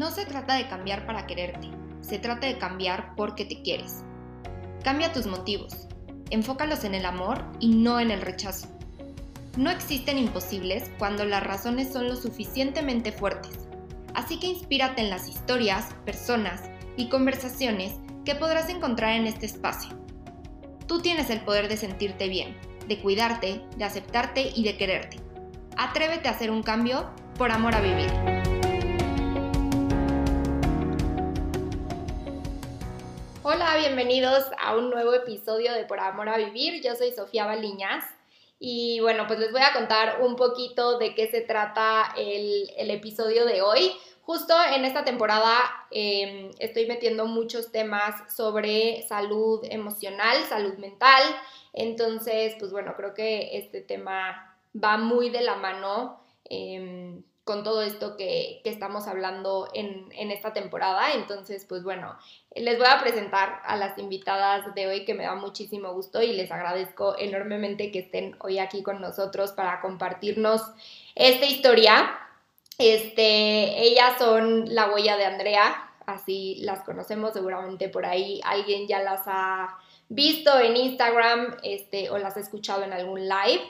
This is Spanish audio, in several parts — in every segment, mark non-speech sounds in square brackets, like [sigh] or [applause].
No se trata de cambiar para quererte, se trata de cambiar porque te quieres. Cambia tus motivos, enfócalos en el amor y no en el rechazo. No existen imposibles cuando las razones son lo suficientemente fuertes, así que inspírate en las historias, personas y conversaciones que podrás encontrar en este espacio. Tú tienes el poder de sentirte bien, de cuidarte, de aceptarte y de quererte. Atrévete a hacer un cambio por amor a vivir. Hola, bienvenidos a un nuevo episodio de Por Amor a Vivir. Yo soy Sofía Baliñas y bueno, pues les voy a contar un poquito de qué se trata el, episodio de hoy. Justo en esta temporada em, estoy metiendo muchos temas sobre salud emocional, salud mental. Entonces, pues bueno, creo que este tema va muy de la mano em, con todo esto que, estamos hablando en, esta temporada. Entonces, pues bueno, les voy a presentar a las invitadas de hoy que me da muchísimo gusto y les agradezco enormemente que estén hoy aquí con nosotros para compartirnos esta historia. Este, ellas son la huella de Andrea, así las conocemos seguramente por ahí. Alguien ya las ha visto en Instagram este, o las ha escuchado en algún live.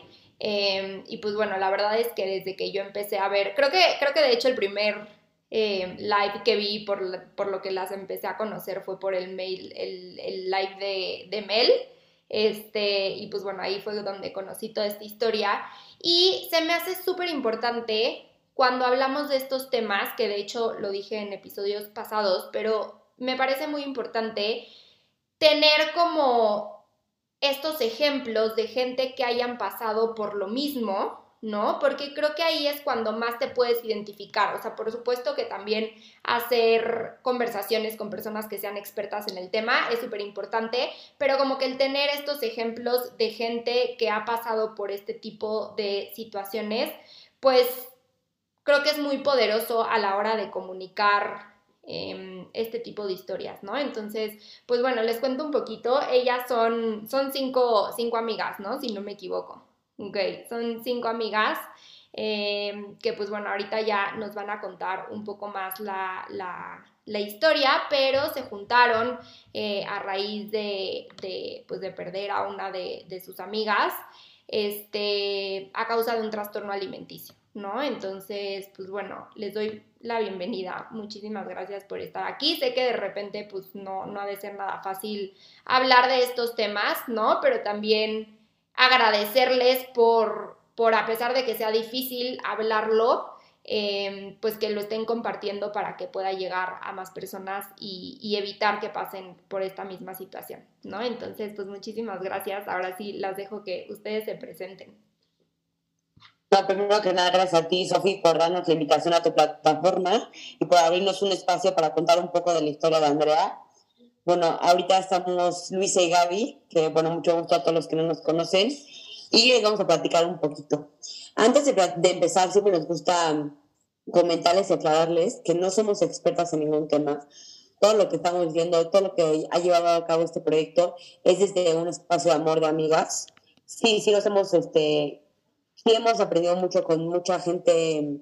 Em, y pues bueno, la verdad es que desde que yo empecé a ver, creo que, creo que de hecho el primer em, live que vi por, lo que las empecé a conocer fue por el mail, el, live de, de, Mel. Este, y pues bueno, ahí fue donde conocí toda esta historia. Y se me hace súper importante cuando hablamos de estos temas, que de hecho lo dije en episodios pasados, pero me parece muy importante tener como estos ejemplos de gente que hayan pasado por lo mismo, ¿no? Porque creo que ahí es cuando más te puedes identificar. O sea, por supuesto que también hacer conversaciones con personas que sean expertas en el tema es súper importante, pero como que el tener estos ejemplos de gente que ha pasado por este tipo de situaciones, pues creo que es muy poderoso a la hora de comunicar Em, este tipo de historias, ¿no? Entonces, pues bueno, les cuento un poquito. Ellas son, son cinco, cinco amigas, ¿no? Si no me equivoco. Ok, son cinco amigas em, que pues bueno, ahorita ya nos van a contar un poco más la, historia, pero se juntaron eh, a raíz de, de, pues de perder a una de, de sus amigas este, a causa de un trastorno alimenticio. ¿no? Entonces, pues bueno, les doy la bienvenida. Muchísimas gracias por estar aquí. Sé que de repente, pues no, no ha de ser nada fácil hablar de estos temas, ¿no? Pero también agradecerles por, por a pesar de que sea difícil hablarlo, em, pues que lo estén compartiendo para que pueda llegar a más personas y, y, evitar que pasen por esta misma situación, ¿no? Entonces, pues muchísimas gracias. Ahora sí, las dejo que ustedes se presenten. No, primero que nada, gracias a ti, Sofi, por darnos la invitación a tu plataforma y por abrirnos un espacio para contar un poco de la historia de Andrea. Bueno, ahorita estamos Luisa y Gaby, que bueno, mucho gusto a todos los que no nos conocen, y les vamos a platicar un poquito. Antes de, de empezar, siempre nos gusta comentarles y aclararles que no somos expertas en ningún tema. Todo lo que estamos viendo, todo lo que ha llevado a cabo este proyecto es desde un espacio de amor de amigas. Sí, sí, nos hemos este, sí hemos aprendido mucho con mucha gente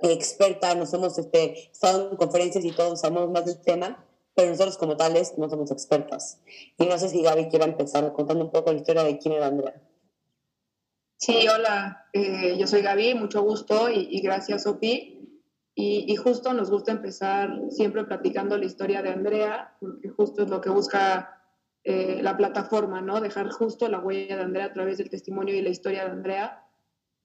experta, nos hemos este, estado en conferencias y todos sabemos más del tema, pero nosotros como tales no somos expertas. Y no sé si Gaby quiere empezar contando un poco la historia de quién era Andrea. Sí, hola, eh, yo soy Gaby, mucho gusto y, gracias. Y, y, justo nos gusta empezar siempre platicando la historia de Andrea, porque justo es lo que busca eh, la plataforma, ¿no? Dejar justo la huella de Andrea a través del testimonio y la historia de Andrea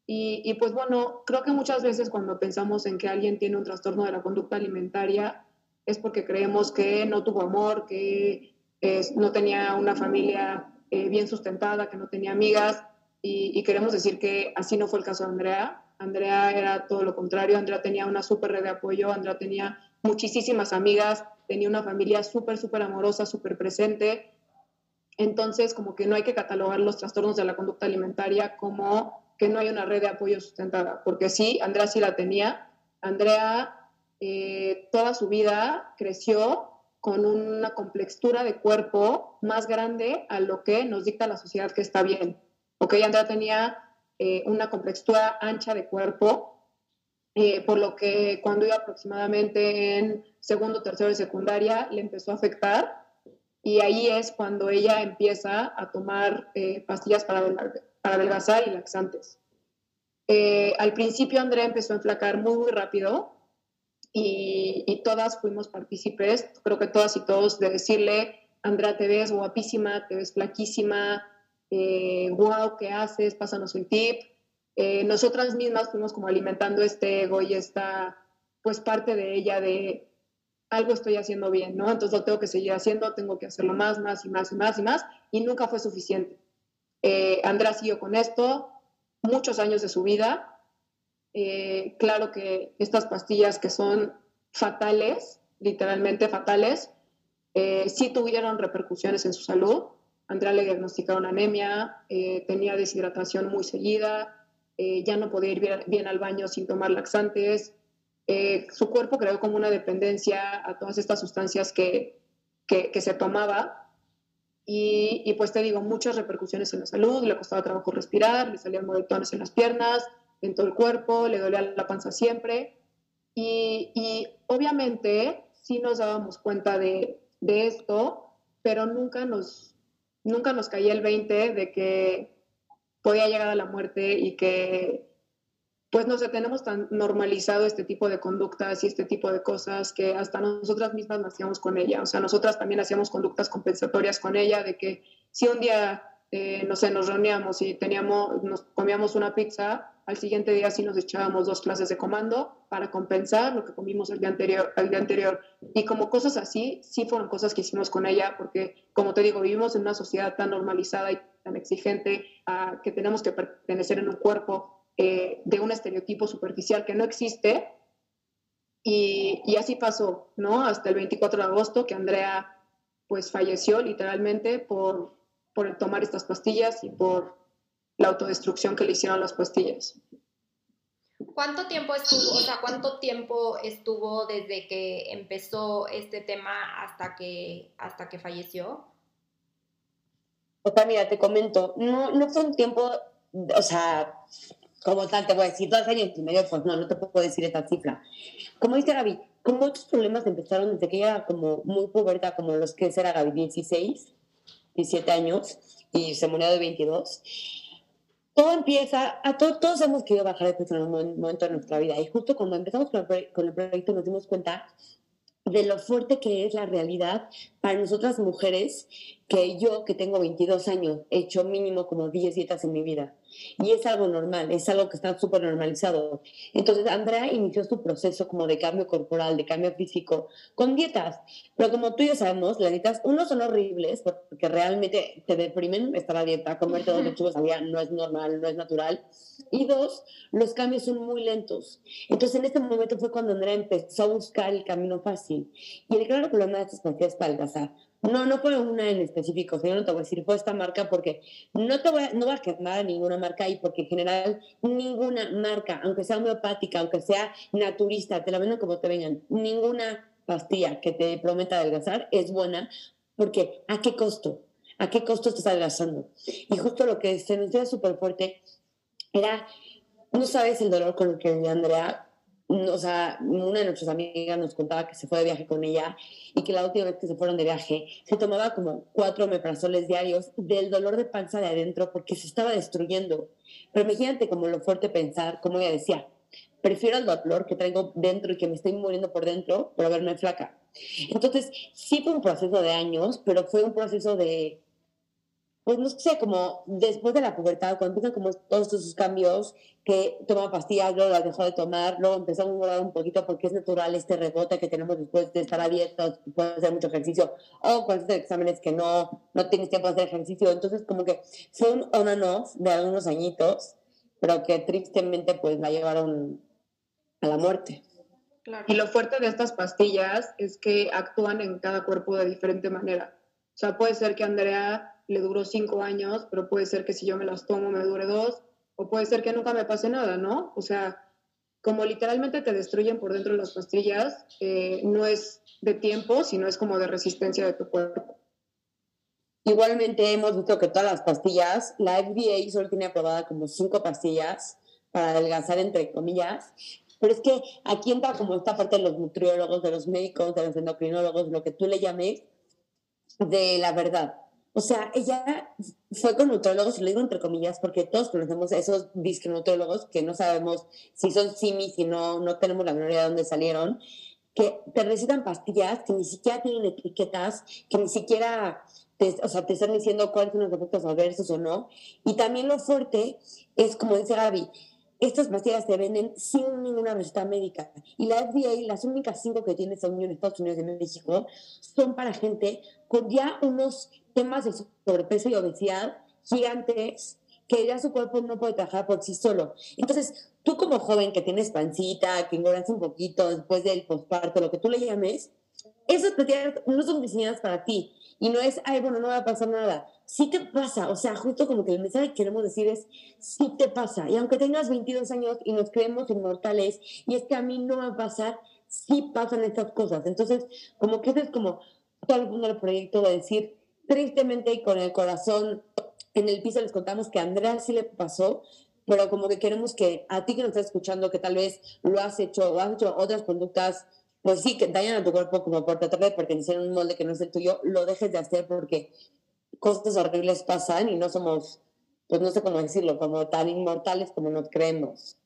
y, pues bueno, creo que muchas veces cuando pensamos en que alguien tiene un trastorno de la conducta alimentaria es porque creemos que no tuvo amor, que no tenía una familia eh, bien sustentada, que no tenía amigas y, queremos decir que así no fue el caso de Andrea. Andrea era todo lo contrario, Andrea tenía una súper red de apoyo, Andrea tenía muchísimas amigas, tenía una familia súper, súper amorosa, súper presente. Entonces, como que no hay que catalogar los trastornos de la conducta alimentaria como que no hay una red de apoyo sustentada, porque sí, Andrea sí la tenía. Andrea eh, toda su vida creció con una complexura de cuerpo más grande a lo que nos dicta la sociedad que está bien. Ok, Andrea tenía eh, una complexura ancha de cuerpo eh, por lo que cuando iba aproximadamente en segundo, tercero de secundaria, le empezó a afectar y ahí es cuando ella empieza a tomar eh, pastillas para, para adelgazar y laxantes. Eh, al principio Andrea empezó a enflacar muy, muy rápido y, y, todas fuimos partícipes, creo que todas y todos, de decirle, Andrea, te ves guapísima, te ves flaquísima, eh, wow, ¿qué haces? Pásanos un tip. Eh, nosotras mismas fuimos como alimentando este ego y esta, pues parte de ella de algo estoy haciendo bien, ¿no? Entonces lo tengo que seguir haciendo, tengo que hacerlo más, más y más y más y más, y nunca fue suficiente. Eh, Andrea siguió con esto muchos años de su vida. Eh, claro que estas pastillas que son fatales, literalmente fatales, eh, sí tuvieron repercusiones en su salud. Andrea le diagnosticaron anemia, eh, tenía deshidratación muy seguida, ya no podía ir bien, al baño sin tomar laxantes. su cuerpo creó como una dependencia a todas estas sustancias que, que, se tomaba. Y, y, pues te digo, muchas repercusiones en la salud, le costaba trabajo respirar, le salían moretones en las piernas, en todo el cuerpo, le dolía la panza siempre. Y, y obviamente sí nos dábamos cuenta de, de esto, pero nunca nos, nunca nos caía el 20 de que podía llegar a la muerte y que, pues no sé, tenemos tan normalizado este tipo de conductas y este tipo de cosas que hasta nosotras mismas hacíamos con ella. O sea, nosotras también hacíamos conductas compensatorias con ella de que si un día, eh, no sé, nos reuníamos y teníamos, nos comíamos una pizza, al siguiente día sí nos echábamos dos clases de comando para compensar lo que comimos el día anterior. El día anterior. Y como cosas así, sí fueron cosas que hicimos con ella, porque como te digo, vivimos en una sociedad tan normalizada y tan exigente a que tenemos que pertenecer en un cuerpo eh, de un estereotipo superficial que no existe. Y, y, así pasó, ¿no? Hasta el 24 de agosto que Andrea pues falleció literalmente por, por tomar estas pastillas y por la autodestrucción que le hicieron las pastillas. ¿Cuánto tiempo estuvo, o sea, cuánto tiempo estuvo desde que empezó este tema hasta que, hasta que falleció? O sea, mira, te comento, no, no fue un tiempo, o sea, como tal, te voy a decir, dos años y medio, pues no, no te puedo decir esta cifra. Como dice Gaby, como otros problemas empezaron desde que ella como muy puberta, como los que era Gaby, 16, 17 años, y se murió de 22 todo empieza, a todos hemos querido bajar de peso en un momento de nuestra vida y justo cuando empezamos con el, con el proyecto nos dimos cuenta de lo fuerte que es la realidad para nosotras mujeres, que yo, que tengo 22 años, he hecho mínimo como 10 dietas en mi vida. Y es algo normal, es algo que está súper normalizado. Entonces, Andrea inició su proceso como de cambio corporal, de cambio físico, con dietas. Pero como tú y yo sabemos, las dietas, uno, son horribles porque realmente te deprimen estar a dieta, comer todos los lechugas al día no es normal, no es natural. Y dos, los cambios son muy lentos. Entonces, en este momento fue cuando Andrea empezó a buscar el camino fácil. Y el gran problema de estas pastillas para adelgazar no, no fue una en específico, yo no te voy a decir fue esta marca porque no te voy a, no a quemar ninguna marca ahí porque en general ninguna marca, aunque sea homeopática, aunque sea naturista, te la venden como te vengan, ninguna pastilla que te prometa adelgazar es buena porque ¿a qué costo? ¿A qué costo estás adelgazando? Y justo lo que se nos dio súper fuerte era, no sabes el dolor con el que vivía Andrea, o sea, una de nuestras amigas nos contaba que se fue de viaje con ella y que la última vez que se fueron de viaje se tomaba como cuatro meprazoles diarios del dolor de panza de adentro porque se estaba destruyendo. Pero imagínate como lo fuerte pensar, como ella decía, prefiero el dolor que traigo dentro y que me estoy muriendo por dentro, pero verme flaca. Entonces, sí fue un proceso de años, pero fue un proceso de pues no sé, como después de la pubertad, cuando empiezan como todos esos cambios, que toma pastillas, luego las dejó de tomar, luego empezó a engordar un poquito porque es natural este rebote que tenemos después de estar abiertos, puede hacer mucho ejercicio, o cuando hacer exámenes que no, no tienes tiempo de hacer ejercicio, entonces como que fue un on and off de algunos añitos, pero que tristemente pues la llevaron a la muerte. Y lo fuerte de estas pastillas es que actúan en cada cuerpo de diferente manera. O sea, puede ser que Andrea le duró cinco años, pero puede ser que si yo me las tomo me dure dos, o puede ser que nunca me pase nada, ¿no? O sea, como literalmente te destruyen por dentro las pastillas, eh, no es de tiempo, sino es como de resistencia de tu cuerpo. Igualmente hemos visto que todas las pastillas, la FDA solo tiene aprobada como cinco pastillas para adelgazar, entre comillas, Pero es que aquí entra como esta parte de los nutriólogos, de los médicos, de los endocrinólogos, lo que tú le llames, de la verdad. O sea, ella fue con nutrólogos, y lo digo entre comillas, porque todos conocemos a esos nutrólogos que no sabemos si son simis, si no, no tenemos la memoria de dónde salieron, que te recetan pastillas que ni siquiera tienen etiquetas, que ni siquiera te, o sea, te están diciendo cuáles son los efectos adversos o no. Y también lo fuerte es, como dice Gaby, estas pastillas se venden sin ninguna receta médica. Y la FDA, las únicas cinco que tiene en Estados Unidos y México, son para gente con ya unos temas de sobrepeso y obesidad gigantes que ya su cuerpo no puede trabajar por sí solo. Entonces, tú como joven que tienes pancita, que engordas un poquito después del posparto, lo que tú le llames, esas pastillas no son diseñadas para ti. Y no es, ay, bueno, no va a pasar nada. Sí te pasa. O sea, justo como que el mensaje que queremos decir es, sí te pasa. Y aunque tengas 22 años y nos creemos inmortales, y es que a mí no va a pasar, sí pasan estas cosas. Entonces, como que es como todo el mundo del proyecto de decir, tristemente y con el corazón en el piso les contamos que a Andrea sí le pasó, pero como que queremos que a ti que nos estás escuchando, que tal vez lo has hecho o has hecho otras conductas, pues sí, que dañan a tu cuerpo como por tratar de pertenecer a un molde que no es el tuyo, lo dejes de hacer porque cosas horribles pasan y no somos, pues no sé cómo decirlo, como tan inmortales como nos creemos.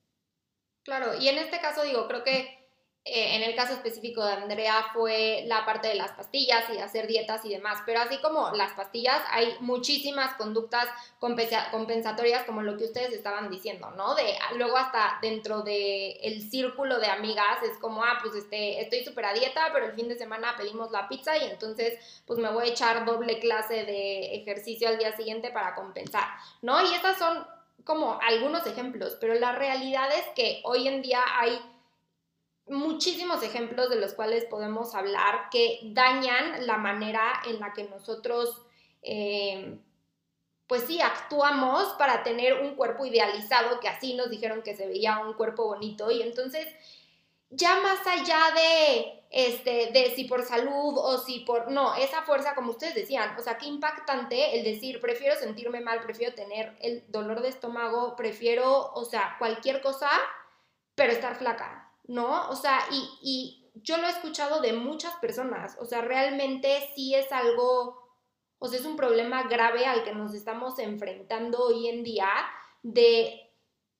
Claro, y en este caso digo, creo que eh, en el caso específico de Andrea fue la parte de las pastillas y hacer dietas y demás, pero así como las pastillas, hay muchísimas conductas compensatorias como lo que ustedes estaban diciendo, ¿no? De luego hasta dentro del el círculo de amigas es como, ah, pues este, estoy súper a dieta, pero el fin de semana pedimos la pizza y entonces pues me voy a echar doble clase de ejercicio al día siguiente para compensar, ¿no? Y estas son como algunos ejemplos, pero la realidad es que hoy en día hay muchísimos ejemplos de los cuales podemos hablar que dañan la manera en la que nosotros, eh, pues sí, actuamos para tener un cuerpo idealizado, que así nos dijeron que se veía un cuerpo bonito y entonces ya más allá de este de si por salud o si por no, esa fuerza como ustedes decían, o sea, qué impactante el decir, prefiero sentirme mal, prefiero tener el dolor de estómago, prefiero, o sea, cualquier cosa, pero estar flaca. ¿No? O sea, y, yo lo he escuchado de muchas personas, o sea, realmente sí es algo, o sea, es un problema grave al que nos estamos enfrentando hoy en día de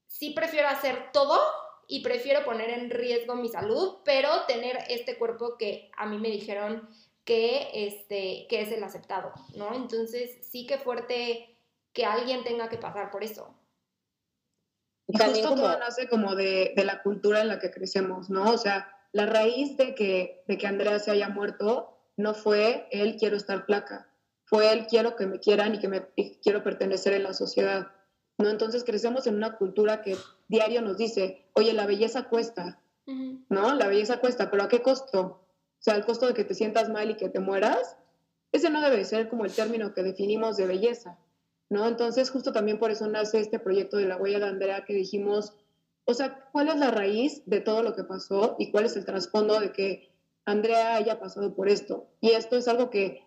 sí prefiero hacer todo y prefiero poner en riesgo mi salud, pero tener este cuerpo que a mí me dijeron que, este, que es el aceptado, ¿no? Entonces, sí que fuerte que alguien tenga que pasar por eso. Y justo todo nace como de, de, la cultura en la que crecemos, ¿no? O sea, la raíz de que, de que Andrea se haya muerto no fue él quiero estar flaca, fue él quiero que me quieran y que me quiero pertenecer en la sociedad, ¿no? Entonces crecemos en una cultura que diario nos dice, oye, la belleza cuesta, ¿no? La belleza cuesta, pero ¿a qué costo? O sea, el costo de que te sientas mal y que te mueras, ese no debe ser como el término que definimos de belleza. ¿No? Entonces, justo también por eso nace este proyecto de la huella de Andrea que dijimos, o sea, ¿cuál es la raíz de todo lo que pasó y cuál es el trasfondo de que Andrea haya pasado por esto? Y esto es algo que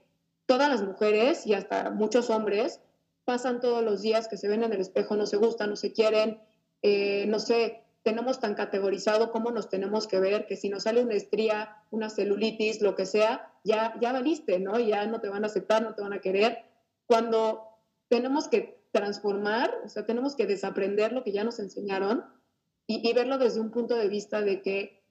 todas las mujeres y hasta muchos hombres pasan todos los días que se ven en el espejo, no se gustan, no se quieren, eh, no sé, tenemos tan categorizado cómo nos tenemos que ver, que si nos sale una estría, una celulitis, lo que sea, ya, ya valiste, ¿no? Ya no te van a aceptar, no te van a querer. Cuando tenemos que transformar, o sea, tenemos que desaprender lo que ya nos enseñaron y, verlo desde un punto de vista de que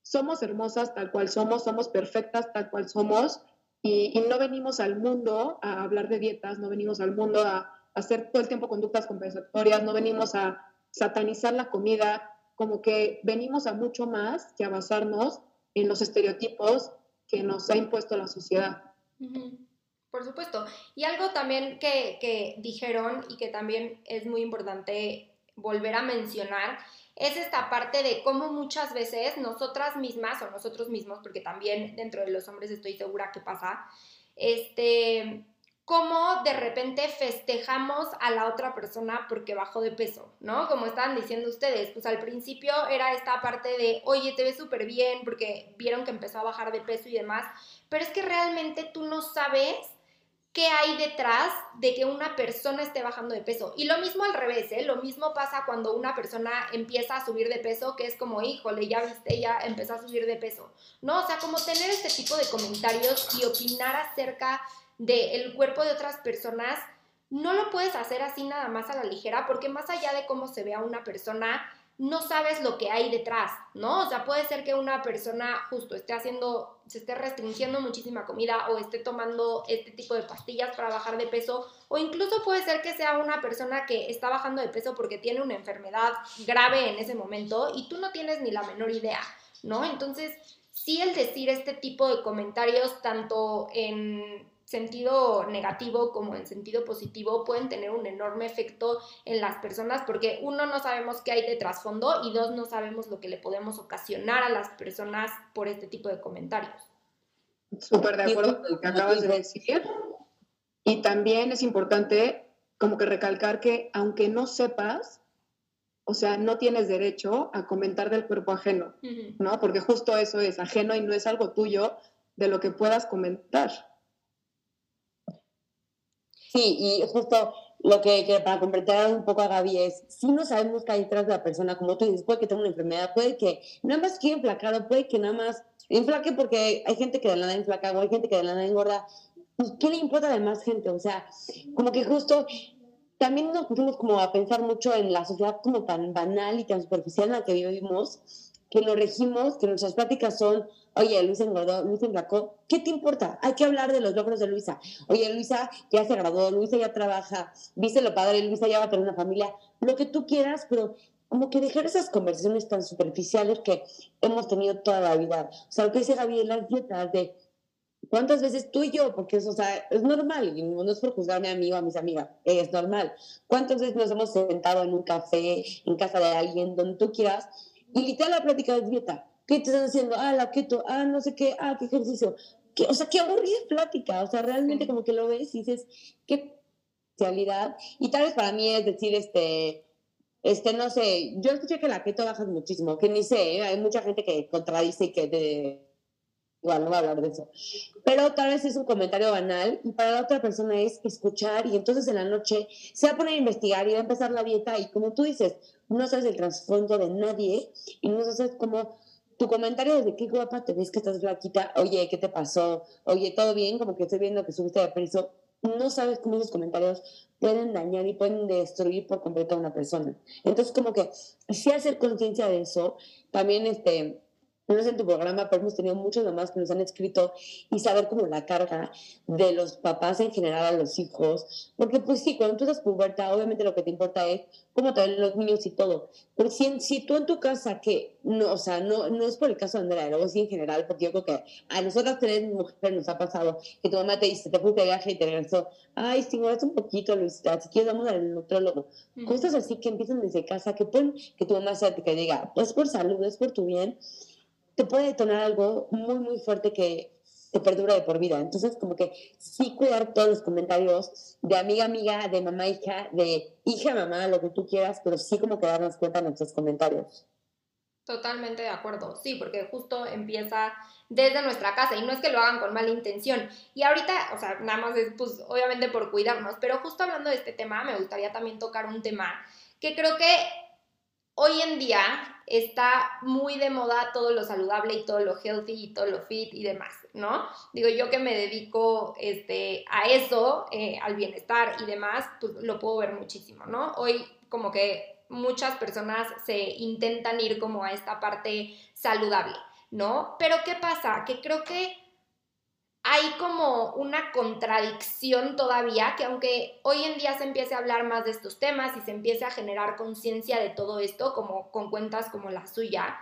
somos hermosas tal cual somos, somos perfectas tal cual somos y, no venimos al mundo a hablar de dietas, no venimos al mundo a, a hacer todo el tiempo conductas compensatorias, no venimos a satanizar la comida, como que venimos a mucho más que a basarnos en los estereotipos que nos ha impuesto la sociedad. Por supuesto. Y algo también que, dijeron y que también es muy importante volver a mencionar es esta parte de cómo muchas veces nosotras mismas o nosotros mismos, porque también dentro de los hombres estoy segura que pasa, este, cómo de repente festejamos a la otra persona porque bajó de peso, ¿no? Como estaban diciendo ustedes, pues al principio era esta parte de, oye, te ves súper bien porque vieron que empezó a bajar de peso y demás, pero es que realmente tú no sabes qué hay detrás de que una persona esté bajando de peso. Y lo mismo al revés, ¿eh? Lo mismo pasa cuando una persona empieza a subir de peso, que es como, híjole, ya viste, ya empezó a subir de peso. No, o sea, como tener este tipo de comentarios y opinar acerca del cuerpo de otras personas, no lo puedes hacer así nada más a la ligera, porque más allá de cómo se vea una persona, no sabes lo que hay detrás, ¿no? O sea, puede ser que una persona justo esté haciendo, se esté restringiendo muchísima comida o esté tomando este tipo de pastillas para bajar de peso, o incluso puede ser que sea una persona que está bajando de peso porque tiene una enfermedad grave en ese momento y tú no tienes ni la menor idea, ¿no? Entonces, sí el decir este tipo de comentarios tanto en sentido negativo como en sentido positivo pueden tener un enorme efecto en las personas porque uno no sabemos qué hay de trasfondo y dos no sabemos lo que le podemos ocasionar a las personas por este tipo de comentarios. Súper de acuerdo con lo que acabas de decir. Y también es importante como que recalcar que aunque no sepas, o sea, no tienes derecho a comentar del cuerpo ajeno, ¿no? Porque justo eso es ajeno y no es algo tuyo de lo que puedas comentar. Sí, y justo lo que, para completar un poco a Gaby es, si no sabemos qué hay detrás de la persona, como tú dices, puede que tenga una enfermedad, puede que nada más quiera enflacar, puede que nada más inflaque porque hay gente que de la nada enflaca o hay gente que de la nada engorda. Pues, ¿Qué le importa de más gente? O sea, como que justo también nos pusimos como a pensar mucho en la sociedad como tan banal y tan superficial en la que vivimos, que nos regimos, que nuestras prácticas son Oye, Luisa engordó, Luisa emplacó. ¿Qué te importa? Hay que hablar de los logros de Luisa. Oye, Luisa ya se graduó, Luisa ya trabaja, viste lo padre, Luisa ya va a tener una familia. Lo que tú quieras, pero como que dejar esas conversaciones tan superficiales que hemos tenido toda la vida. O sea, lo que dice Gaby de las dietas, de cuántas veces tú y yo, porque eso, o sea, es normal, y no es por juzgarme a mí o a mis amigas, es normal. ¿Cuántas veces nos hemos sentado en un café, en casa de alguien, donde tú quieras, y literal la plática de dieta? ¿Qué te están haciendo? Ah, la keto, ah, no sé qué, ah, qué ejercicio. o sea, qué aburrida plática. O sea, realmente como que lo ves y dices, qué especialidad. Y tal vez para mí es decir, este, este, no sé, yo escuché que la keto baja muchísimo, que ni sé, ¿eh? hay mucha gente que contradice y que de... Igual, no voy a hablar de eso. Pero tal vez es un comentario banal y para la otra persona es escuchar y entonces en la noche se va a poner a investigar y va a empezar la dieta y como tú dices, no sabes el trasfondo de nadie y no sabes cómo tu comentario de qué guapa te ves que estás flaquita, oye, ¿qué te pasó? Oye, ¿todo bien? Como que estoy viendo que subiste de peso. No sabes cómo esos comentarios pueden dañar y pueden destruir por completo a una persona. Entonces, como que sí hacer conciencia de eso, también este, no es en tu programa, pero hemos tenido muchos mamás que nos han escrito y saber cómo la carga de los papás en general a los hijos. Porque pues sí, cuando tú estás puberta, obviamente lo que te importa es cómo te ven los niños y todo. Pero si, si tú en tu casa, que no, o sea, no, no es por el caso de Andrea, luego sí en general, porque yo creo que a nosotras tres mujeres nos ha pasado que tu mamá te dice, te fuiste de viaje y te regresó, ay, sí, es un poquito, Luisita, si quieres vamos al nutrólogo. Cosas así que empiezan desde casa, que pueden que tu mamá sea que diga, pues por salud, es por tu bien te puede detonar algo muy, muy fuerte que te perdura de por vida. Entonces, como que sí cuidar todos los comentarios de amiga, amiga, de mamá, hija, de hija, mamá, lo que tú quieras, pero sí como que darnos cuenta en nuestros comentarios. Totalmente de acuerdo, sí, porque justo empieza desde nuestra casa y no es que lo hagan con mala intención. Y ahorita, o sea, nada más es pues obviamente por cuidarnos, pero justo hablando de este tema, me gustaría también tocar un tema que creo que hoy en día está muy de moda todo lo saludable y todo lo healthy y todo lo fit y demás, ¿no? Digo, yo que me dedico este, a eso, eh, al bienestar y demás, pues lo puedo ver muchísimo, ¿no? Hoy como que muchas personas se intentan ir como a esta parte saludable, ¿no? Pero ¿qué pasa? Que creo que hay como una contradicción todavía, que aunque hoy en día se empiece a hablar más de estos temas y se empiece a generar conciencia de todo esto, como con cuentas como la suya,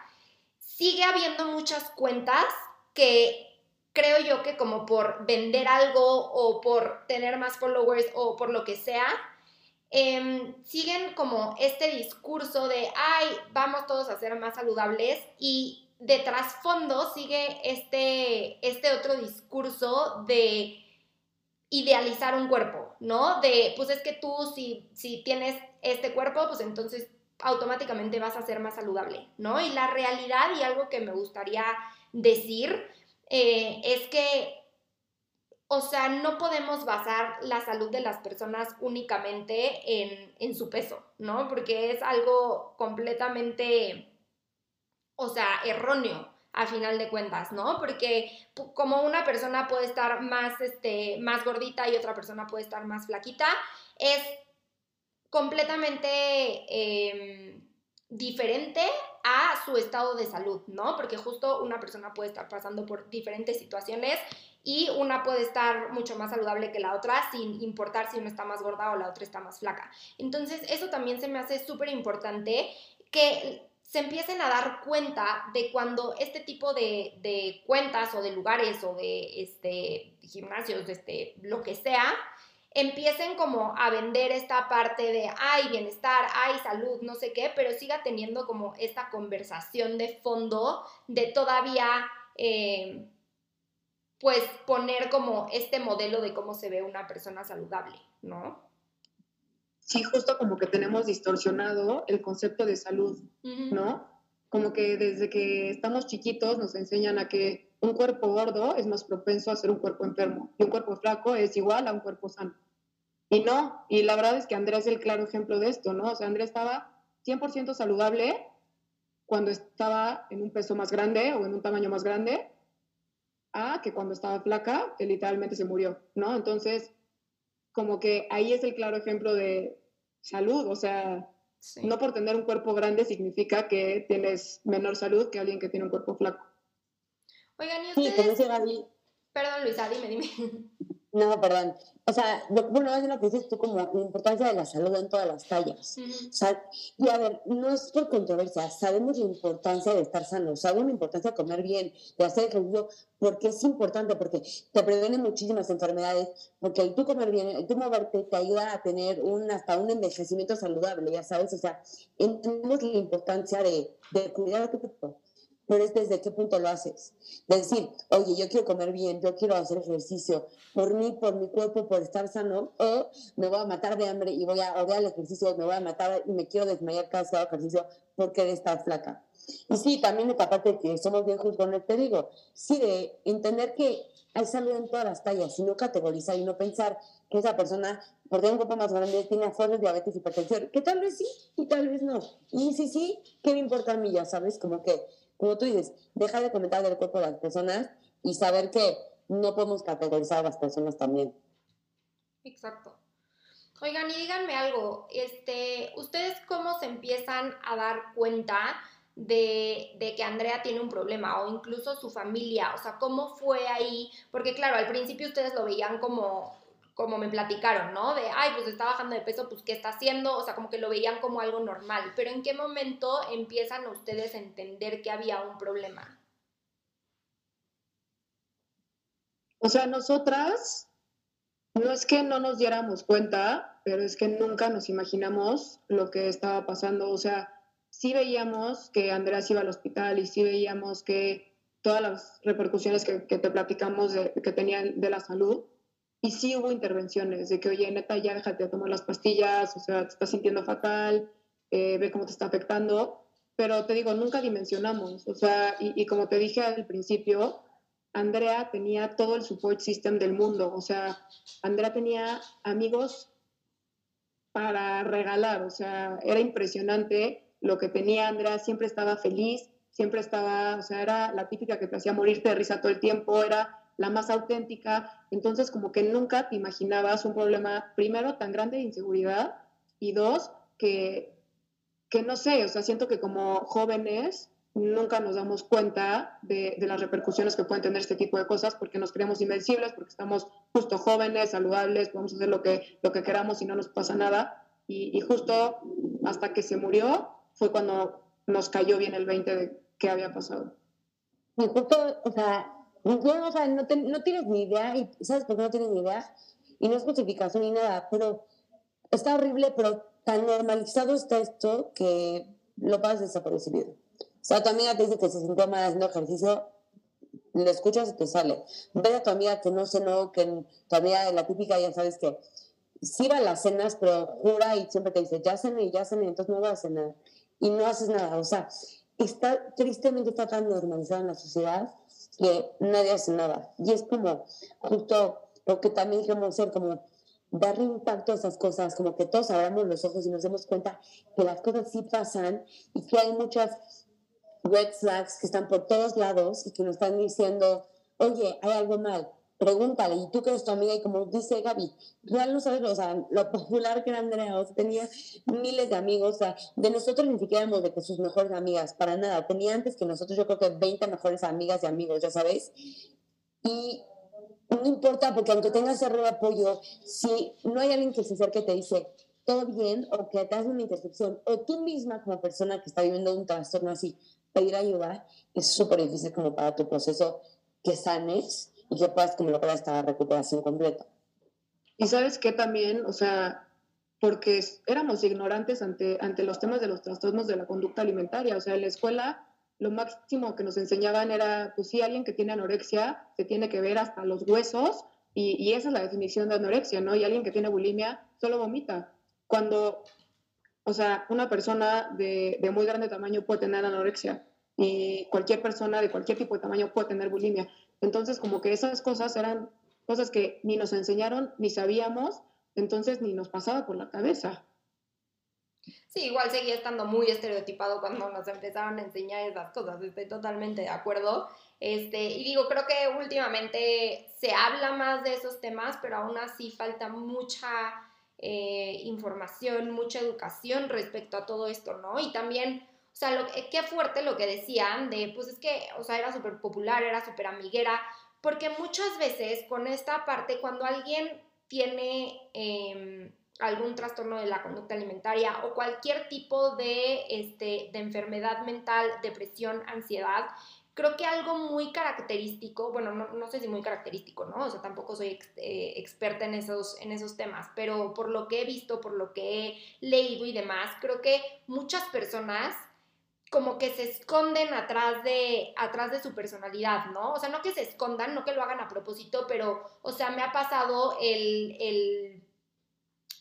sigue habiendo muchas cuentas que creo yo que como por vender algo o por tener más followers o por lo que sea, em, siguen como este discurso de, ay, vamos todos a ser más saludables y de trasfondo sigue este, este otro discurso de idealizar un cuerpo, ¿no? De, pues es que tú si, si tienes este cuerpo, pues entonces automáticamente vas a ser más saludable, ¿no? Y la realidad y algo que me gustaría decir eh, es que o sea, no podemos basar la salud de las personas únicamente en, en su peso, ¿no? Porque es algo completamente, o sea, erróneo a final de cuentas, ¿no? Porque como una persona puede estar más, este, más gordita y otra persona puede estar más flaquita, es completamente em, diferente a su estado de salud, ¿no? Porque justo una persona puede estar pasando por diferentes situaciones y una puede estar mucho más saludable que la otra sin importar si una está más gorda o la otra está más flaca. Entonces, eso también se me hace súper importante que se empiecen a dar cuenta de cuando este tipo de, cuentas o de lugares o de este, gimnasios, este, lo que sea, empiecen como a vender esta parte de, ay, bienestar, ay, salud, no sé qué, pero siga teniendo como esta conversación de fondo de todavía, eh, pues, poner como este modelo de cómo se ve una persona saludable, ¿no? Sí, justo como que tenemos distorsionado el concepto de salud, ¿no? Como que desde que estamos chiquitos nos enseñan a que un cuerpo gordo es más propenso a ser un cuerpo enfermo y un cuerpo flaco es igual a un cuerpo sano. Y no, y la verdad es que Andrea es el claro ejemplo de esto, ¿no? O sea, Andrea estaba 100% saludable cuando estaba en un peso más grande o en un tamaño más grande, a que cuando estaba flaca, que literalmente se murió, ¿no? Entonces, como que ahí es el claro ejemplo de, salud, o sea, no por tener un cuerpo grande significa que tienes menor salud que alguien que tiene un cuerpo flaco. Oigan, ¿y ustedes? Sí, Perdón, Luisa, dime, dime. [laughs] No, perdón. O sea, bueno, es lo que dices tú como la importancia de la salud en todas las tallas. o sea, y a ver, no es por controversia, sabemos la importancia de estar sano, sabemos la importancia de comer bien, de hacer ejercicio, porque es importante, porque te previene muchísimas enfermedades, porque el tú comer bien, el tú moverte te ayuda a tener un, hasta un envejecimiento saludable, ya sabes, o sea, entendemos la importancia de, de cuidar a tu cuerpo pero es desde qué punto lo haces. De decir, oye, yo quiero comer bien, yo quiero hacer ejercicio por mí, por mi cuerpo, por estar sano, o me voy a matar de hambre y voy a odiar el ejercicio, me voy a matar y me quiero desmayar cada vez que hago ejercicio porque de estar flaca. Y sí, también esta parte que somos bien juzgones, te digo, sí, de entender que hay salud en todas las tallas y no categorizar y no pensar que esa persona, por tener un cuerpo más grande, tiene afores, diabetes, hipertensión, que tal vez sí y tal vez no. Y sí, sí, ¿qué me importa a mí? Ya sabes, como que como tú dices, deja de comentar del cuerpo de las personas y saber que no podemos categorizar a las personas también. Exacto. Oigan, y díganme algo, este, ¿ustedes cómo se empiezan a dar cuenta de, de, que Andrea tiene un problema o incluso su familia? O sea, ¿cómo fue ahí? Porque claro, al principio ustedes lo veían como como me platicaron, ¿no? De, ay, pues está bajando de peso, pues ¿qué está haciendo? O sea, como que lo veían como algo normal. Pero ¿en qué momento empiezan ustedes a entender que había un problema? O sea, nosotras, no es que no nos diéramos cuenta, pero es que nunca nos imaginamos lo que estaba pasando. O sea, sí veíamos que Andrea iba al hospital y sí veíamos que todas las repercusiones que, te platicamos que tenía de la salud, y sí hubo intervenciones de que, oye, neta, ya déjate de tomar las pastillas, o sea, te estás sintiendo fatal, eh, ve cómo te está afectando. Pero te digo, nunca dimensionamos. O sea, y, como te dije al principio, Andrea tenía todo el support system del mundo. O sea, Andrea tenía amigos para regalar. O sea, era impresionante lo que tenía Andrea. Siempre estaba feliz, siempre estaba, o sea, era la típica que te hacía morirte de risa todo el tiempo, era la más auténtica. Entonces, como que nunca te imaginabas un problema, primero, tan grande de inseguridad y dos, que, que no sé, o sea, siento que como jóvenes nunca nos damos cuenta de, las repercusiones que pueden tener este tipo de cosas porque nos creemos invencibles, porque estamos justo jóvenes, saludables, podemos hacer lo que, lo que queramos y no nos pasa nada. Y, y justo hasta que se murió fue cuando nos cayó bien el 20 de qué había pasado. Y justo, o sea, o sea, no, no, tienes ni idea, y ¿sabes por qué no tienes ni idea? Y no es justificación ni nada, pero está horrible, pero tan normalizado está esto que lo pasas desapercibido. O sea, tu amiga te dice que se sintió mal haciendo ejercicio, le escuchas y te sale. Ve a tu amiga que no cenó, que tu amiga de la típica ya sabes que sí va a las cenas, pero jura y siempre te dice, ya cené ya cené, entonces no va a cenar. Y no haces nada. O sea, está, tristemente está tan normalizado en la sociedad que nadie hace nada. Y es como justo pero que también queremos ser como darle impacto a esas cosas, como que todos abramos los ojos y nos demos cuenta que las cosas sí pasan y que hay muchas red flags que están por todos lados y que nos están diciendo, oye, hay algo mal, pregúntale, y tú que eres tu amiga, y como dice Gaby, real no sabes o sea, lo popular que era Andrea, tenía miles de amigos, o sea, de nosotros ni siquiera éramos de que sus mejores amigas, para nada, tenía antes que nosotros yo creo que 20 mejores amigas y amigos, ya sabes, y no importa, porque aunque tengas ese de apoyo, si no hay alguien que se acerque y te dice, todo bien, o que te hace una intercepción, o tú misma como persona que está viviendo un trastorno así, pedir ayuda, es súper difícil como para tu proceso que sanes y que puedas esta recuperación completa. Y sabes que también, o sea, porque éramos ignorantes ante, ante los temas de los trastornos de la conducta alimentaria, o sea, en la escuela lo máximo que nos enseñaban era, pues sí, alguien que tiene anorexia se tiene que ver hasta los huesos y, y esa es la definición de anorexia, ¿no? Y alguien que tiene bulimia solo vomita. Cuando, o sea, una persona de, de muy grande tamaño puede tener anorexia y cualquier persona de cualquier tipo de tamaño puede tener bulimia. Entonces, como que esas cosas eran cosas que ni nos enseñaron, ni sabíamos, entonces ni nos pasaba por la cabeza. Sí, igual seguía estando muy estereotipado cuando nos empezaron a enseñar esas cosas, estoy totalmente de acuerdo. Este, y digo, creo que últimamente se habla más de esos temas, pero aún así falta mucha eh, información, mucha educación respecto a todo esto, ¿no? Y también, sea, lo, qué fuerte lo que decían de, pues es que, o sea, era súper popular, era súper amiguera, porque muchas veces con esta parte, cuando alguien tiene... Eh, algún trastorno de la conducta alimentaria o cualquier tipo de, este, de enfermedad mental, depresión, ansiedad, creo que algo muy característico, bueno, no, sé si muy característico, ¿no? O sea, tampoco soy eh, experta en esos, en esos temas, pero por lo que he visto, por lo que he leído y demás, creo que muchas personas como que se esconden atrás de, atrás de su personalidad, ¿no? O sea, no que se escondan, no que lo hagan a propósito, pero, o sea, me ha pasado el, el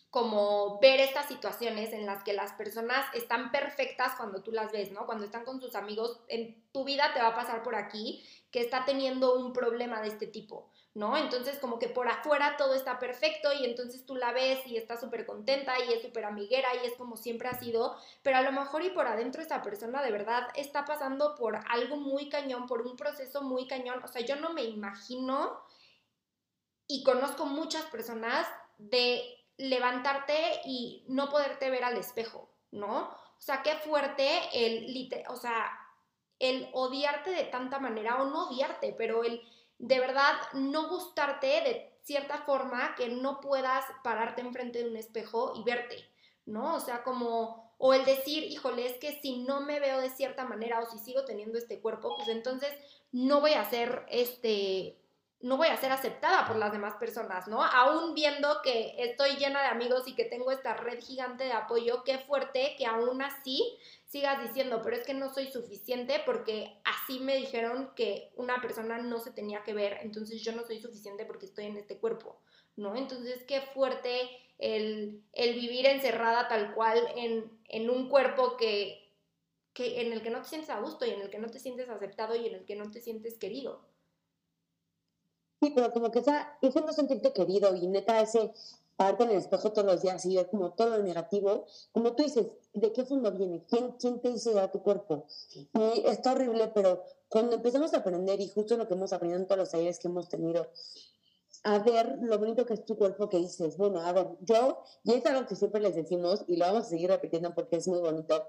como ver estas situaciones en las que las personas están perfectas cuando tú las ves, ¿no? Cuando están con sus amigos, en tu vida te va a pasar por aquí que está teniendo un problema de este tipo, ¿no? Entonces como que por afuera todo está perfecto y entonces tú la ves y está súper contenta y es súper amiguera y es como siempre ha sido, pero a lo mejor y por adentro esta persona de verdad está pasando por algo muy cañón, por un proceso muy cañón, o sea, yo no me imagino y conozco muchas personas de levantarte y no poderte ver al espejo, ¿no? O sea, qué fuerte el, o sea, el odiarte de tanta manera, o no odiarte, pero el de verdad no gustarte de cierta forma que no puedas pararte enfrente de un espejo y verte, ¿no? O sea, como, o el decir, híjole, es que si no me veo de cierta manera o si sigo teniendo este cuerpo, pues entonces no voy a ser este no voy a ser aceptada por las demás personas, ¿no? Aún viendo que estoy llena de amigos y que tengo esta red gigante de apoyo, qué fuerte que aún así sigas diciendo, pero es que no soy suficiente porque así me dijeron que una persona no se tenía que ver, entonces yo no soy suficiente porque estoy en este cuerpo, ¿no? Entonces qué fuerte el, vivir encerrada tal cual en, en un cuerpo que, que, en el que no te sientes a gusto y en el que no te sientes aceptado y en el que no te sientes querido. Sí, pero como que esa, ese no sentirte querido y neta ese parte en el espejo todos los días y ver como todo lo negativo, como tú dices, ¿de qué fondo viene? ¿Quién, quién te hizo a tu cuerpo? Y está horrible, pero cuando empezamos a aprender, y justo lo que hemos aprendido en todos los talleres que hemos tenido, a ver lo bonito que es tu cuerpo que dices, bueno, a ver, yo, y es algo que siempre les decimos y lo vamos a seguir repitiendo porque es muy bonito,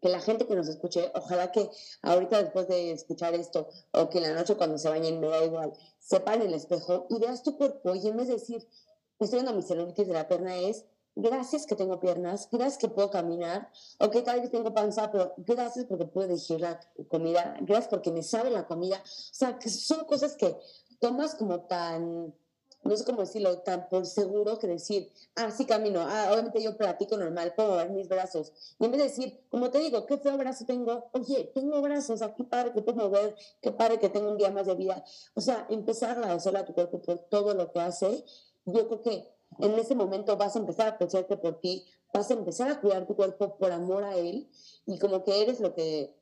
que la gente que nos escuche, ojalá que ahorita después de escuchar esto, o que en la noche cuando se bañen, me da igual, sepa en el espejo y veas tu cuerpo y en vez de decir, estoy viendo mi celulitis de la pierna, es gracias que tengo piernas, gracias que puedo caminar, o que tal vez tengo panza, pero gracias porque puedo digerir la comida, gracias porque me sabe la comida. O sea, que son cosas que tomas como tan no sé cómo decirlo, tan por seguro que decir, ah, sí camino, ah, obviamente yo platico normal, puedo mover mis brazos. Y en vez de decir, como te digo, qué feo brazo tengo, oye, tengo brazos, aquí padre que puedo mover, qué padre que tengo un día más de vida. O sea, empezar a agradecerle a tu cuerpo por todo lo que hace, yo creo que en ese momento vas a empezar a apreciarte por ti, vas a empezar a cuidar tu cuerpo por amor a él y como que eres lo que,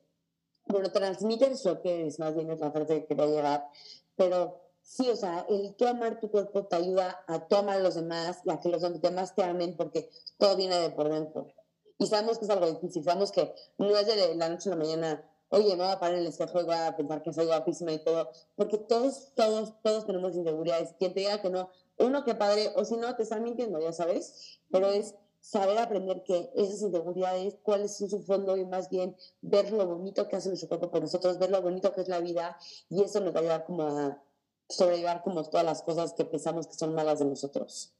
bueno, transmites lo que eres, más bien es la frase que quería llevar, pero sí, o sea, el tú amar tu cuerpo te ayuda a tomar a los demás y a que los demás te amen porque todo viene de por dentro. Y sabemos que es algo difícil, sabemos que no es de la noche a la mañana, oye, me voy a parar en el espejo y voy a pensar que soy guapísima y todo, porque todos, todos, todos tenemos inseguridades. Quien te diga que no, uno que padre, o si no, te están mintiendo, ya sabes, pero es saber aprender que esas inseguridades, cuáles son su fondo y más bien ver lo bonito que hace nuestro cuerpo por nosotros, ver lo bonito que es la vida y eso nos va a ayudar como a sobrellevar como todas las cosas que pensamos que son malas de nosotros.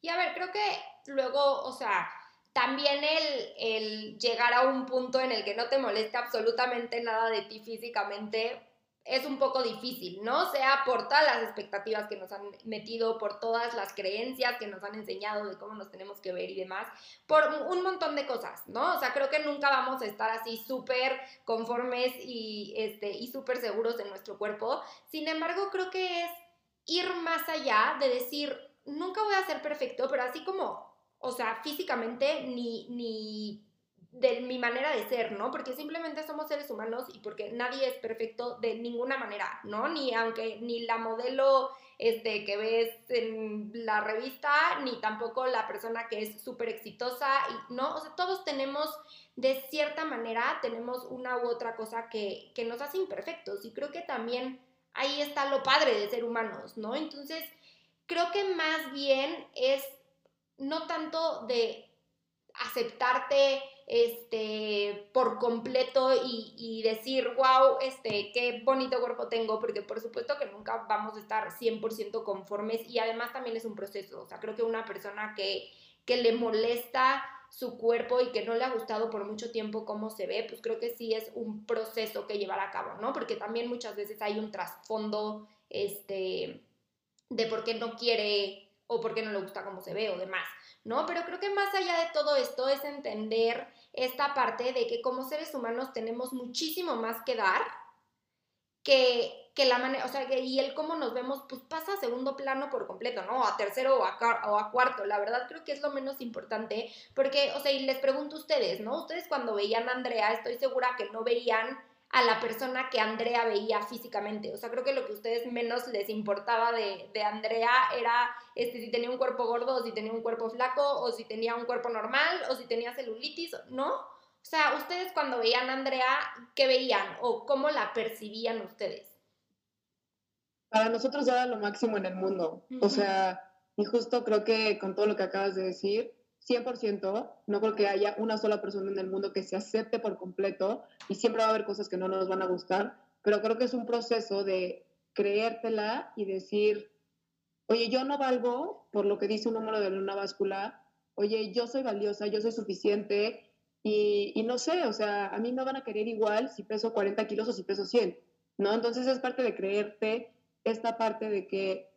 Y a ver, creo que luego, o sea, también el, el llegar a un punto en el que no te moleste absolutamente nada de ti físicamente, es un poco difícil, ¿no? Sea por todas las expectativas que nos han metido, por todas las creencias que nos han enseñado de cómo nos tenemos que ver y demás, por un montón de cosas, ¿no? O sea, creo que nunca vamos a estar así súper conformes y, este, y súper seguros de nuestro cuerpo. Sin embargo, creo que es ir más allá de decir, nunca voy a ser perfecto, pero así como, o sea, físicamente ni, ni de mi manera de ser, ¿no? Porque simplemente somos seres humanos y porque nadie es perfecto de ninguna manera, ¿no? Ni aunque ni la modelo este, que ves en la revista, ni tampoco la persona que es súper exitosa, y, ¿no? O sea, todos tenemos, de cierta manera, tenemos una u otra cosa que, que nos hace imperfectos y creo que también ahí está lo padre de ser humanos, ¿no? Entonces, creo que más bien es no tanto de aceptarte, este, por completo y, decir, wow, este, qué bonito cuerpo tengo, porque por supuesto que nunca vamos a estar 100% conformes y además también es un proceso, o sea, creo que una persona que, que le molesta su cuerpo y que no le ha gustado por mucho tiempo cómo se ve, pues creo que sí es un proceso que llevar a cabo, ¿no? Porque también muchas veces hay un trasfondo, este, de por qué no quiere o por qué no le gusta cómo se ve o demás. ¿No? Pero creo que más allá de todo esto es entender esta parte de que como seres humanos tenemos muchísimo más que dar que, que la manera, o sea, que, y el cómo nos vemos, pues pasa a segundo plano por completo, ¿no? A tercero o a, o a cuarto. La verdad creo que es lo menos importante, porque, o sea, y les pregunto a ustedes, ¿no? Ustedes cuando veían a Andrea, estoy segura que no veían a la persona que Andrea veía físicamente. O sea, creo que lo que a ustedes menos les importaba de, de, Andrea era este, si tenía un cuerpo gordo o si tenía un cuerpo flaco o si tenía un cuerpo normal o si tenía celulitis, ¿no? O sea, ustedes cuando veían a Andrea, ¿qué veían o cómo la percibían ustedes? Para nosotros era lo máximo en el mundo. O sea, y justo creo que con todo lo que acabas de decir, 100%, no creo que haya una sola persona en el mundo que se acepte por completo y siempre va a haber cosas que no nos van a gustar, pero creo que es un proceso de creértela y decir, oye, yo no valgo por lo que dice un número de una báscula, oye, yo soy valiosa, yo soy suficiente y, no sé, o sea, a mí me van a querer igual si peso 40 kilos o si peso 100, ¿no? Entonces es parte de creerte esta parte de que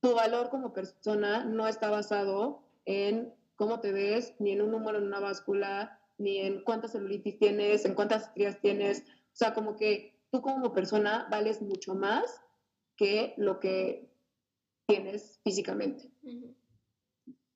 tu valor como persona no está basado en cómo te ves, ni en un número en una báscula, ni en cuántas celulitis tienes, en cuántas estrías tienes. O sea, como que tú como persona vales mucho más que lo que tienes físicamente.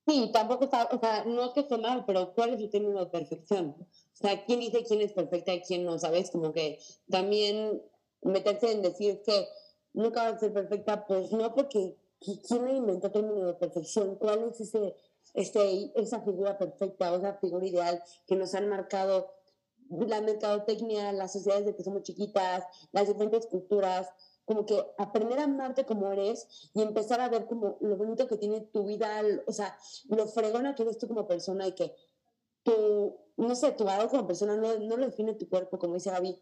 Sí, tampoco está, o sea, no es que esté mal, pero ¿cuál es el término de perfección? O sea, ¿quién dice quién es perfecta y quién no? ¿Sabes? Como que también meterse en decir que nunca va a ser perfecta, pues no, porque ¿quién inventó el término de perfección? ¿Cuál es ese este, esa figura perfecta o esa figura ideal que nos han marcado la mercadotecnia, las sociedades de que somos chiquitas, las diferentes culturas, como que aprender a amarte como eres y empezar a ver como lo bonito que tiene tu vida, o sea, lo fregona que eres tú como persona y que tu, no sé, tu valor como persona no, no lo define tu cuerpo, como dice Gaby,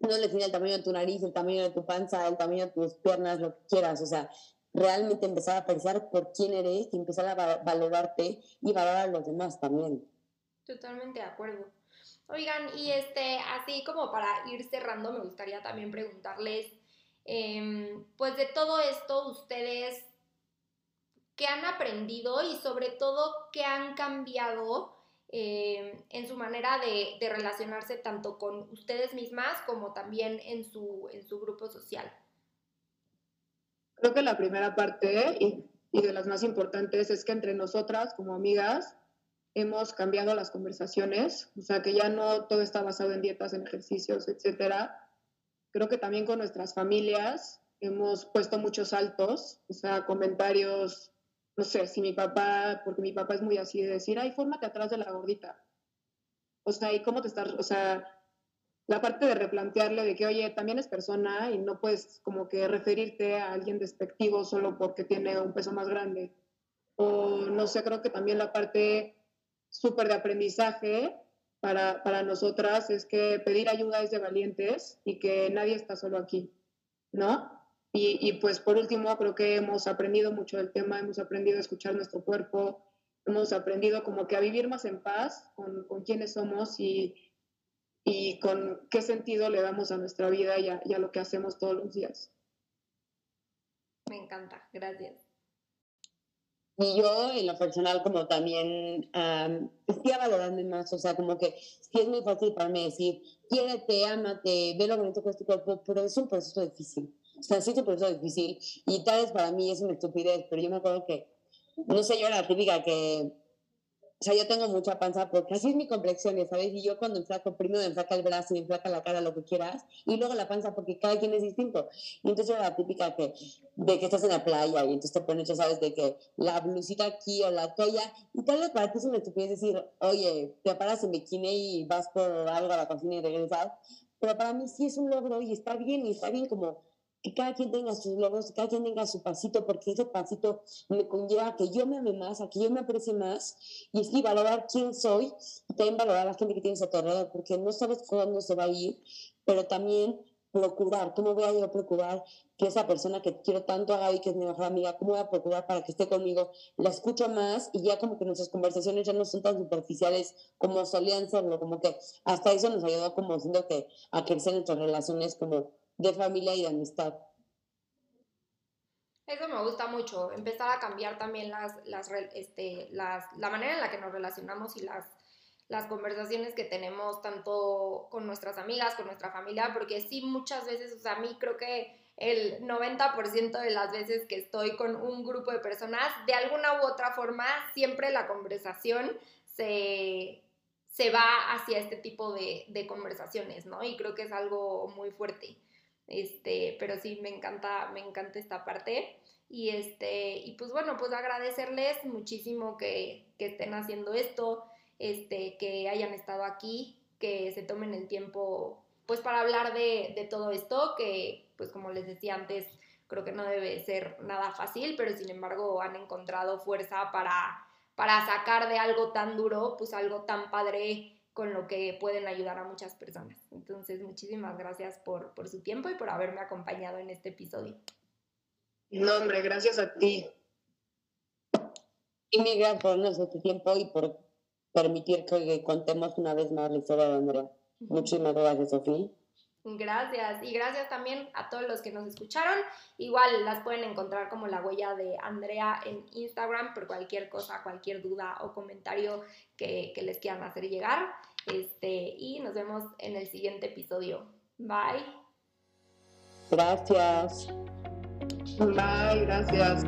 no lo define el tamaño de tu nariz, el tamaño de tu panza, el tamaño de tus piernas, lo que quieras, o sea, realmente empezar a pensar por quién eres y empezar a valorarte y valorar a los demás también. Totalmente de acuerdo. Oigan, y este, así como para ir cerrando, me gustaría también preguntarles, em, pues de todo esto, ustedes, ¿qué han aprendido y sobre todo qué han cambiado em, en su manera de, de, relacionarse tanto con ustedes mismas como también en su, en su grupo social? Creo que la primera parte y, de las más importantes es que entre nosotras como amigas hemos cambiado las conversaciones, o sea que ya no todo está basado en dietas, en ejercicios, etcétera. Creo que también con nuestras familias hemos puesto muchos saltos, o sea, comentarios, no sé, si mi papá, porque mi papá es muy así de decir, ay, fórmate atrás de la gordita. O sea, ¿y cómo te estás, o sea, la parte de replantearle de que, oye, también es persona y no puedes como que referirte a alguien despectivo solo porque tiene un peso más grande. O no sé, creo que también la parte súper de aprendizaje para, para nosotras es que pedir ayuda es de valientes y que nadie está solo aquí, ¿no? Y, y, pues por último, creo que hemos aprendido mucho del tema, hemos aprendido a escuchar nuestro cuerpo, hemos aprendido como que a vivir más en paz con, con quiénes somos y, y, con qué sentido le damos a nuestra vida y a, y a lo que hacemos todos los días. Me encanta, gracias. Y yo, en lo personal, como también um, estoy valorando más, o sea, como que sí es muy fácil para mí decir, quiérete, ámate, ve lo bonito que es tu cuerpo, pero es un proceso difícil. O sea, sí es un proceso difícil y tal vez para mí es una estupidez, pero yo me acuerdo que, no sé, yo era la típica que o sea, yo tengo mucha panza porque así es mi complexión, ¿sabes? Y yo cuando enflaco, primero me enflaca el brazo, me enflaca la cara, lo que quieras, y luego la panza porque cada quien es distinto. Y entonces era la típica que, de que estás en la playa y entonces te pones, ya sabes, de que la blusita aquí o la toalla, y tal vez para ti es una estupidez decir, oye, te paras en bikini y vas por algo a la cocina y regresas, pero para mí sí es un logro y está bien, y está bien como que cada quien tenga sus logros, que cada quien tenga su pasito, porque ese pasito me conlleva a que yo me ame más, a que yo me aprecie más, y sí, valorar quién soy, y también valorar a la gente que tienes a tu porque no sabes cuándo se va a ir, pero también procurar, ¿cómo voy a yo procurar que esa persona que quiero tanto a Gaby, que es mi mejor amiga, cómo voy a procurar para que esté conmigo, la escucho más y ya como que nuestras conversaciones ya no son tan superficiales como solían serlo, como que hasta eso nos ayudó como siendo que a crecer nuestras relaciones como de familia y de amistad. Eso me gusta mucho, empezar a cambiar también las, las, este, las, la manera en la que nos relacionamos y las, las conversaciones que tenemos tanto con nuestras amigas, con nuestra familia, porque sí muchas veces, o sea, a mí creo que el 90% de las veces que estoy con un grupo de personas, de alguna u otra forma, siempre la conversación se, se va hacia este tipo de, de conversaciones, ¿no? Y creo que es algo muy fuerte. Este, pero sí, me encanta, me encanta esta parte. Y este, y pues bueno, pues agradecerles muchísimo que, que estén haciendo esto, este, que hayan estado aquí, que se tomen el tiempo, pues para hablar de, de todo esto, que pues como les decía antes, creo que no debe ser nada fácil, pero sin embargo han encontrado fuerza para, para sacar de algo tan duro, pues algo tan padre con lo que pueden ayudar a muchas personas. Entonces, muchísimas gracias por, por su tiempo y por haberme acompañado en este episodio. No, hombre, gracias a ti. Y mi gracias por darnos este tiempo y por permitir que contemos una vez más la historia de Andrea. Muchísimas gracias, Sofía. Gracias y gracias también a todos los que nos escucharon. Igual las pueden encontrar como la huella de Andrea en Instagram por cualquier cosa, cualquier duda o comentario que, que les quieran hacer llegar. Este, y nos vemos en el siguiente episodio. Bye. Gracias. Bye, gracias.